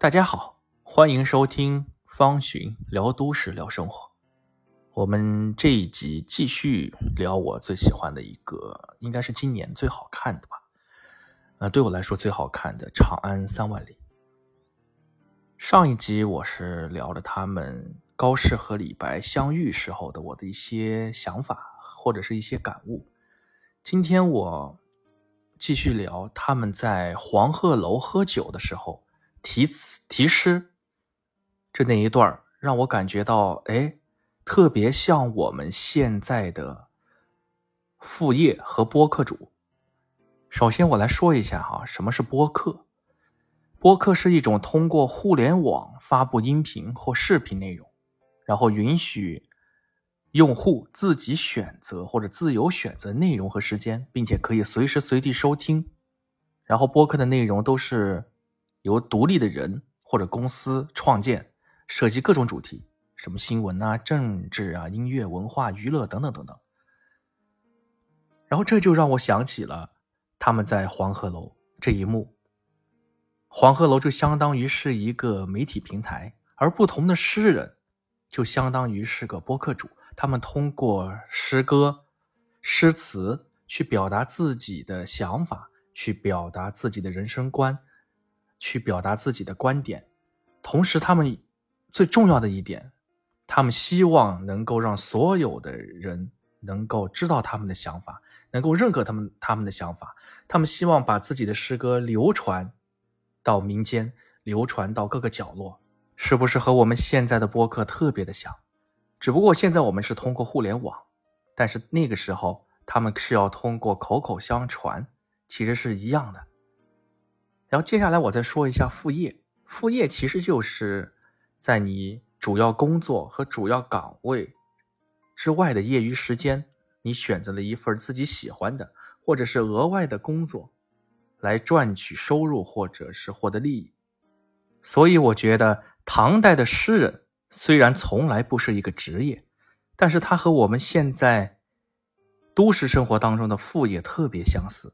大家好，欢迎收听方寻聊都市聊生活。我们这一集继续聊我最喜欢的一个，应该是今年最好看的吧？呃，对我来说最好看的《长安三万里》。上一集我是聊了他们高适和李白相遇时候的我的一些想法或者是一些感悟。今天我继续聊他们在黄鹤楼喝酒的时候。题词题诗，这那一段让我感觉到，哎，特别像我们现在的副业和播客主。首先，我来说一下哈，什么是播客？播客是一种通过互联网发布音频或视频内容，然后允许用户自己选择或者自由选择内容和时间，并且可以随时随地收听。然后，播客的内容都是。由独立的人或者公司创建，涉及各种主题，什么新闻啊、政治啊、音乐、文化、娱乐等等等等。然后这就让我想起了他们在黄鹤楼这一幕。黄鹤楼就相当于是一个媒体平台，而不同的诗人就相当于是个播客主，他们通过诗歌、诗词去表达自己的想法，去表达自己的人生观。去表达自己的观点，同时他们最重要的一点，他们希望能够让所有的人能够知道他们的想法，能够认可他们他们的想法。他们希望把自己的诗歌流传到民间，流传到各个角落，是不是和我们现在的播客特别的像？只不过现在我们是通过互联网，但是那个时候他们是要通过口口相传，其实是一样的。然后接下来我再说一下副业。副业其实就是在你主要工作和主要岗位之外的业余时间，你选择了一份自己喜欢的或者是额外的工作，来赚取收入或者是获得利益。所以我觉得唐代的诗人虽然从来不是一个职业，但是他和我们现在都市生活当中的副业特别相似。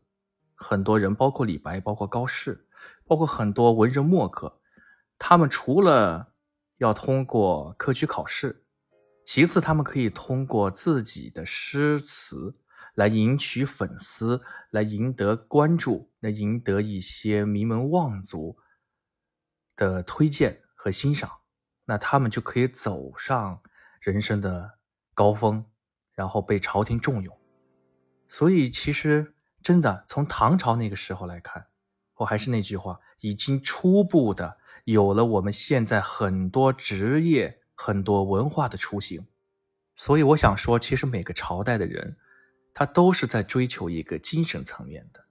很多人，包括李白，包括高适。包括很多文人墨客，他们除了要通过科举考试，其次他们可以通过自己的诗词来赢取粉丝，来赢得关注，来赢得一些名门望族的推荐和欣赏，那他们就可以走上人生的高峰，然后被朝廷重用。所以，其实真的从唐朝那个时候来看。我还是那句话，已经初步的有了我们现在很多职业、很多文化的雏形。所以我想说，其实每个朝代的人，他都是在追求一个精神层面的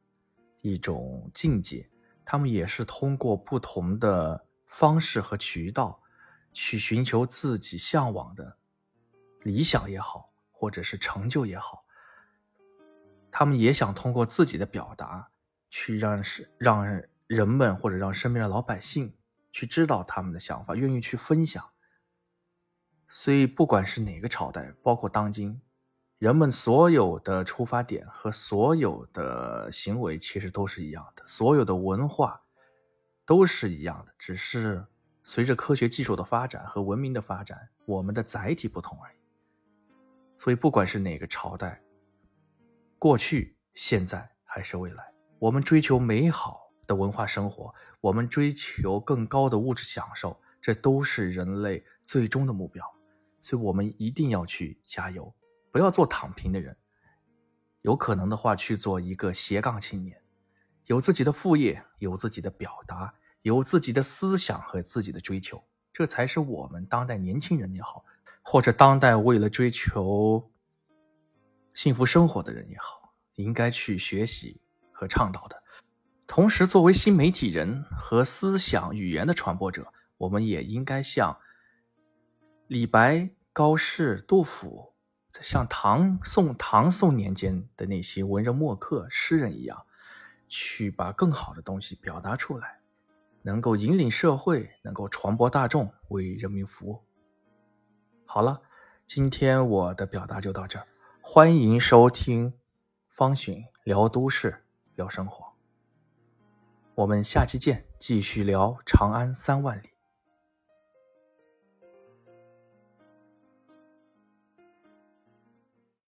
一种境界。他们也是通过不同的方式和渠道，去寻求自己向往的理想也好，或者是成就也好。他们也想通过自己的表达。去让是让人们或者让身边的老百姓去知道他们的想法，愿意去分享。所以，不管是哪个朝代，包括当今，人们所有的出发点和所有的行为其实都是一样的，所有的文化都是一样的，只是随着科学技术的发展和文明的发展，我们的载体不同而已。所以，不管是哪个朝代，过去、现在还是未来。我们追求美好的文化生活，我们追求更高的物质享受，这都是人类最终的目标。所以，我们一定要去加油，不要做躺平的人。有可能的话，去做一个斜杠青年，有自己的副业，有自己的表达，有自己的思想和自己的追求，这才是我们当代年轻人也好，或者当代为了追求幸福生活的人也好，应该去学习。和倡导的，同时作为新媒体人和思想语言的传播者，我们也应该像李白、高适、杜甫，像唐宋唐宋年间的那些文人墨客、诗人一样，去把更好的东西表达出来，能够引领社会，能够传播大众，为人民服务。好了，今天我的表达就到这儿，欢迎收听方寻聊都市。聊生活，我们下期见。继续聊《长安三万里》。